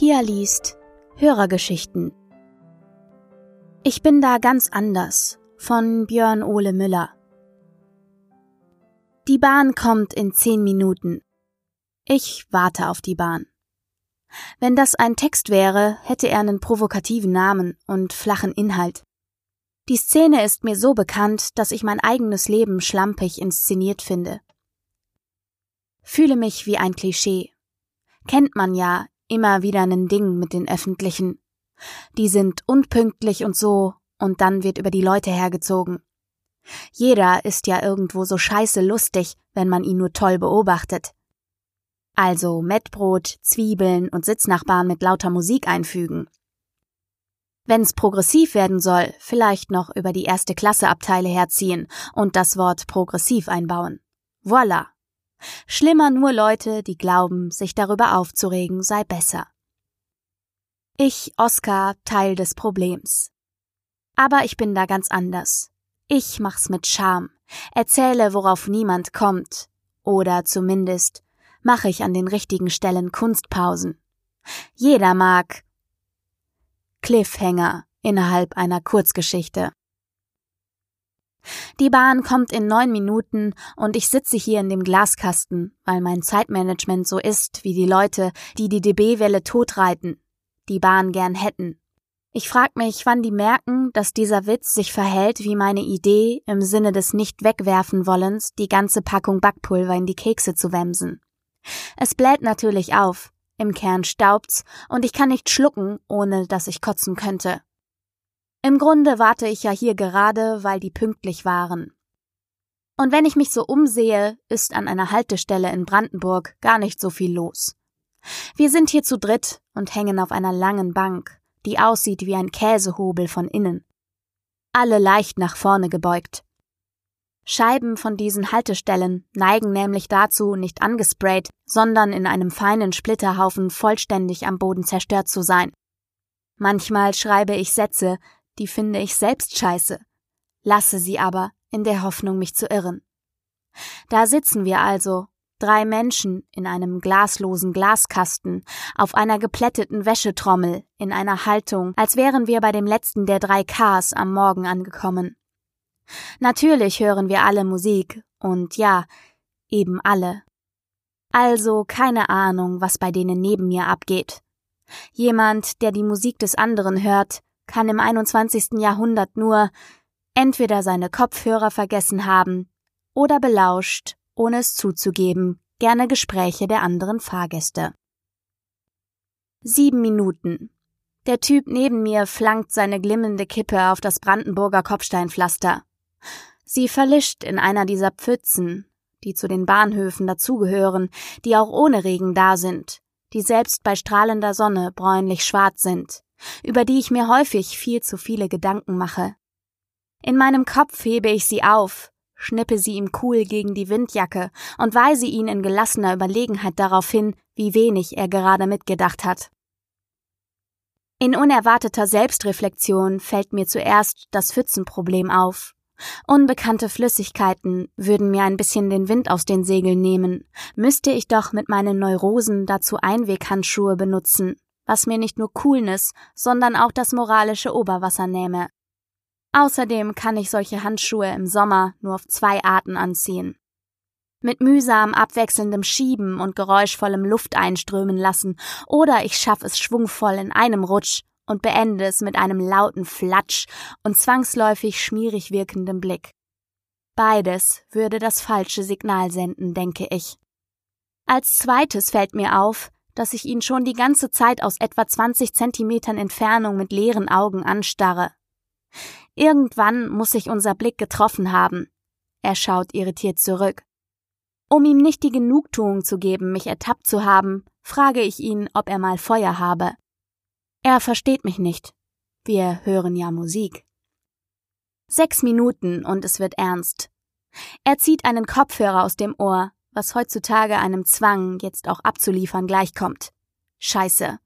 Pia liest Hörergeschichten. Ich bin da ganz anders von Björn Ole Müller. Die Bahn kommt in zehn Minuten. Ich warte auf die Bahn. Wenn das ein Text wäre, hätte er einen provokativen Namen und flachen Inhalt. Die Szene ist mir so bekannt, dass ich mein eigenes Leben schlampig inszeniert finde. Fühle mich wie ein Klischee. Kennt man ja immer wieder ein Ding mit den Öffentlichen. Die sind unpünktlich und so, und dann wird über die Leute hergezogen. Jeder ist ja irgendwo so scheiße lustig, wenn man ihn nur toll beobachtet. Also Mettbrot, Zwiebeln und Sitznachbarn mit lauter Musik einfügen. Wenn's progressiv werden soll, vielleicht noch über die erste Klasse Abteile herziehen und das Wort progressiv einbauen. Voila. Schlimmer nur Leute, die glauben, sich darüber aufzuregen sei besser. Ich, Oskar, Teil des Problems. Aber ich bin da ganz anders. Ich mach's mit Charme, erzähle, worauf niemand kommt, oder zumindest mache ich an den richtigen Stellen Kunstpausen. Jeder mag Cliffhanger innerhalb einer Kurzgeschichte. Die Bahn kommt in neun Minuten und ich sitze hier in dem Glaskasten, weil mein Zeitmanagement so ist wie die Leute, die die DB-Welle totreiten, die Bahn gern hätten. Ich frag mich, wann die merken, dass dieser Witz sich verhält wie meine Idee, im Sinne des nicht wegwerfen wollens, die ganze Packung Backpulver in die Kekse zu wemsen. Es bläht natürlich auf, im Kern staubt's und ich kann nicht schlucken, ohne dass ich kotzen könnte. Im Grunde warte ich ja hier gerade, weil die pünktlich waren. Und wenn ich mich so umsehe, ist an einer Haltestelle in Brandenburg gar nicht so viel los. Wir sind hier zu dritt und hängen auf einer langen Bank, die aussieht wie ein Käsehobel von innen. Alle leicht nach vorne gebeugt. Scheiben von diesen Haltestellen neigen nämlich dazu, nicht angesprayt, sondern in einem feinen Splitterhaufen vollständig am Boden zerstört zu sein. Manchmal schreibe ich Sätze, die finde ich selbst scheiße, lasse sie aber in der Hoffnung, mich zu irren. Da sitzen wir also, drei Menschen in einem glaslosen Glaskasten, auf einer geplätteten Wäschetrommel, in einer Haltung, als wären wir bei dem letzten der drei Ks am Morgen angekommen. Natürlich hören wir alle Musik, und ja, eben alle. Also keine Ahnung, was bei denen neben mir abgeht. Jemand, der die Musik des anderen hört, kann im 21. Jahrhundert nur entweder seine Kopfhörer vergessen haben oder belauscht, ohne es zuzugeben, gerne Gespräche der anderen Fahrgäste. Sieben Minuten. Der Typ neben mir flankt seine glimmende Kippe auf das Brandenburger Kopfsteinpflaster. Sie verlischt in einer dieser Pfützen, die zu den Bahnhöfen dazugehören, die auch ohne Regen da sind, die selbst bei strahlender Sonne bräunlich schwarz sind über die ich mir häufig viel zu viele Gedanken mache. In meinem Kopf hebe ich sie auf, schnippe sie ihm cool gegen die Windjacke und weise ihn in gelassener Überlegenheit darauf hin, wie wenig er gerade mitgedacht hat. In unerwarteter Selbstreflexion fällt mir zuerst das Pfützenproblem auf. Unbekannte Flüssigkeiten würden mir ein bisschen den Wind aus den Segeln nehmen, müsste ich doch mit meinen Neurosen dazu Einweghandschuhe benutzen, was mir nicht nur Coolness, sondern auch das moralische Oberwasser nähme. Außerdem kann ich solche Handschuhe im Sommer nur auf zwei Arten anziehen. Mit mühsam abwechselndem Schieben und geräuschvollem Luft einströmen lassen, oder ich schaffe es schwungvoll in einem Rutsch und beende es mit einem lauten Flatsch und zwangsläufig schmierig wirkendem Blick. Beides würde das falsche Signal senden, denke ich. Als zweites fällt mir auf, dass ich ihn schon die ganze Zeit aus etwa 20 Zentimetern Entfernung mit leeren Augen anstarre. Irgendwann muss sich unser Blick getroffen haben. Er schaut irritiert zurück. Um ihm nicht die Genugtuung zu geben, mich ertappt zu haben, frage ich ihn, ob er mal Feuer habe. Er versteht mich nicht. Wir hören ja Musik. Sechs Minuten und es wird ernst. Er zieht einen Kopfhörer aus dem Ohr, was heutzutage einem Zwang, jetzt auch abzuliefern, gleichkommt. Scheiße.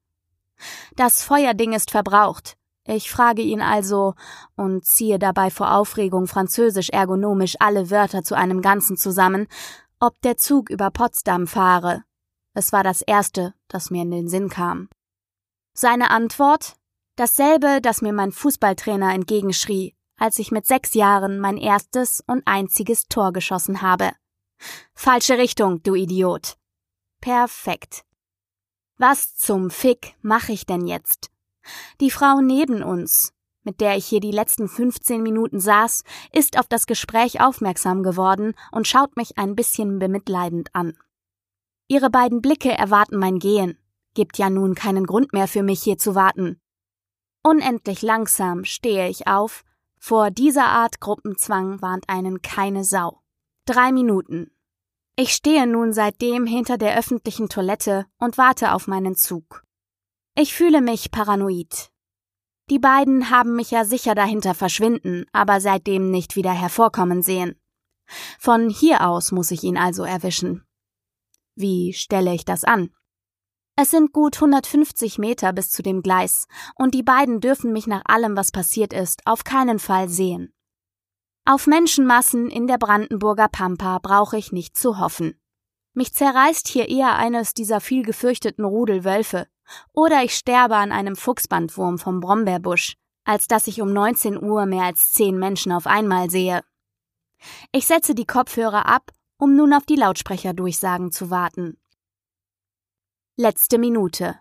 Das Feuerding ist verbraucht. Ich frage ihn also und ziehe dabei vor Aufregung französisch ergonomisch alle Wörter zu einem Ganzen zusammen, ob der Zug über Potsdam fahre. Es war das erste, das mir in den Sinn kam. Seine Antwort? Dasselbe, das mir mein Fußballtrainer entgegenschrie, als ich mit sechs Jahren mein erstes und einziges Tor geschossen habe. Falsche Richtung, du Idiot. Perfekt. Was zum Fick mache ich denn jetzt? Die Frau neben uns, mit der ich hier die letzten 15 Minuten saß, ist auf das Gespräch aufmerksam geworden und schaut mich ein bisschen bemitleidend an. Ihre beiden Blicke erwarten mein Gehen. Gibt ja nun keinen Grund mehr für mich hier zu warten. Unendlich langsam stehe ich auf. Vor dieser Art Gruppenzwang warnt einen keine Sau. Drei Minuten. Ich stehe nun seitdem hinter der öffentlichen Toilette und warte auf meinen Zug. Ich fühle mich paranoid. Die beiden haben mich ja sicher dahinter verschwinden, aber seitdem nicht wieder hervorkommen sehen. Von hier aus muss ich ihn also erwischen. Wie stelle ich das an? Es sind gut 150 Meter bis zu dem Gleis, und die beiden dürfen mich nach allem, was passiert ist, auf keinen Fall sehen. Auf Menschenmassen in der Brandenburger Pampa brauche ich nicht zu hoffen. Mich zerreißt hier eher eines dieser viel gefürchteten Rudelwölfe, oder ich sterbe an einem Fuchsbandwurm vom Brombeerbusch, als dass ich um 19 Uhr mehr als zehn Menschen auf einmal sehe. Ich setze die Kopfhörer ab um nun auf die Lautsprecherdurchsagen zu warten. Letzte Minute.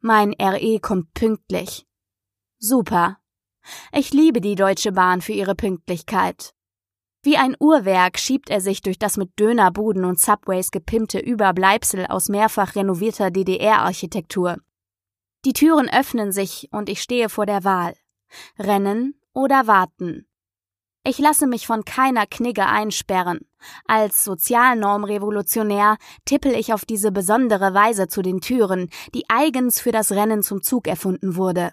Mein RE kommt pünktlich. Super. Ich liebe die Deutsche Bahn für ihre Pünktlichkeit. Wie ein Uhrwerk schiebt er sich durch das mit Dönerbuden und Subways gepimpte Überbleibsel aus mehrfach renovierter DDR-Architektur. Die Türen öffnen sich und ich stehe vor der Wahl. Rennen oder warten. Ich lasse mich von keiner Knigge einsperren. Als Sozialnormrevolutionär tippel ich auf diese besondere Weise zu den Türen, die eigens für das Rennen zum Zug erfunden wurde.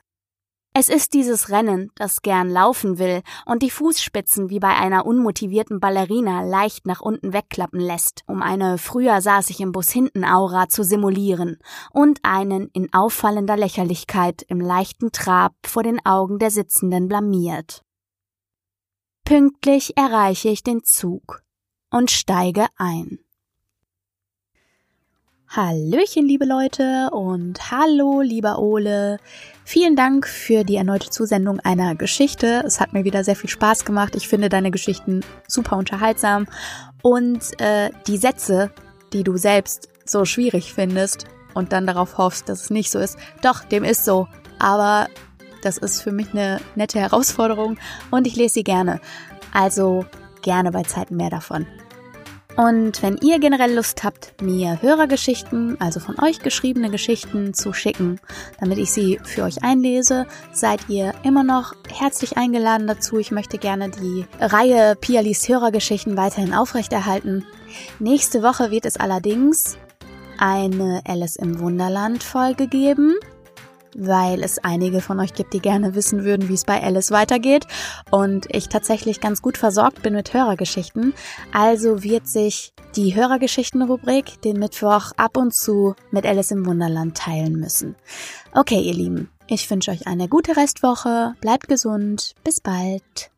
Es ist dieses Rennen, das gern laufen will und die Fußspitzen wie bei einer unmotivierten Ballerina leicht nach unten wegklappen lässt, um eine früher saß ich im Bus hinten Aura zu simulieren und einen in auffallender Lächerlichkeit im leichten Trab vor den Augen der Sitzenden blamiert. Pünktlich erreiche ich den Zug und steige ein. Hallöchen, liebe Leute und hallo, lieber Ole. Vielen Dank für die erneute Zusendung einer Geschichte. Es hat mir wieder sehr viel Spaß gemacht. Ich finde deine Geschichten super unterhaltsam und äh, die Sätze, die du selbst so schwierig findest und dann darauf hoffst, dass es nicht so ist. Doch, dem ist so. Aber das ist für mich eine nette Herausforderung und ich lese sie gerne. Also gerne bei Zeiten mehr davon. Und wenn ihr generell Lust habt, mir Hörergeschichten, also von euch geschriebene Geschichten zu schicken, damit ich sie für euch einlese, seid ihr immer noch herzlich eingeladen dazu. Ich möchte gerne die Reihe Pialis Hörergeschichten weiterhin aufrechterhalten. Nächste Woche wird es allerdings eine Alice im Wunderland Folge geben weil es einige von euch gibt, die gerne wissen würden, wie es bei Alice weitergeht und ich tatsächlich ganz gut versorgt bin mit Hörergeschichten. Also wird sich die Hörergeschichten-Rubrik den Mittwoch ab und zu mit Alice im Wunderland teilen müssen. Okay, ihr Lieben, ich wünsche euch eine gute Restwoche, bleibt gesund, bis bald.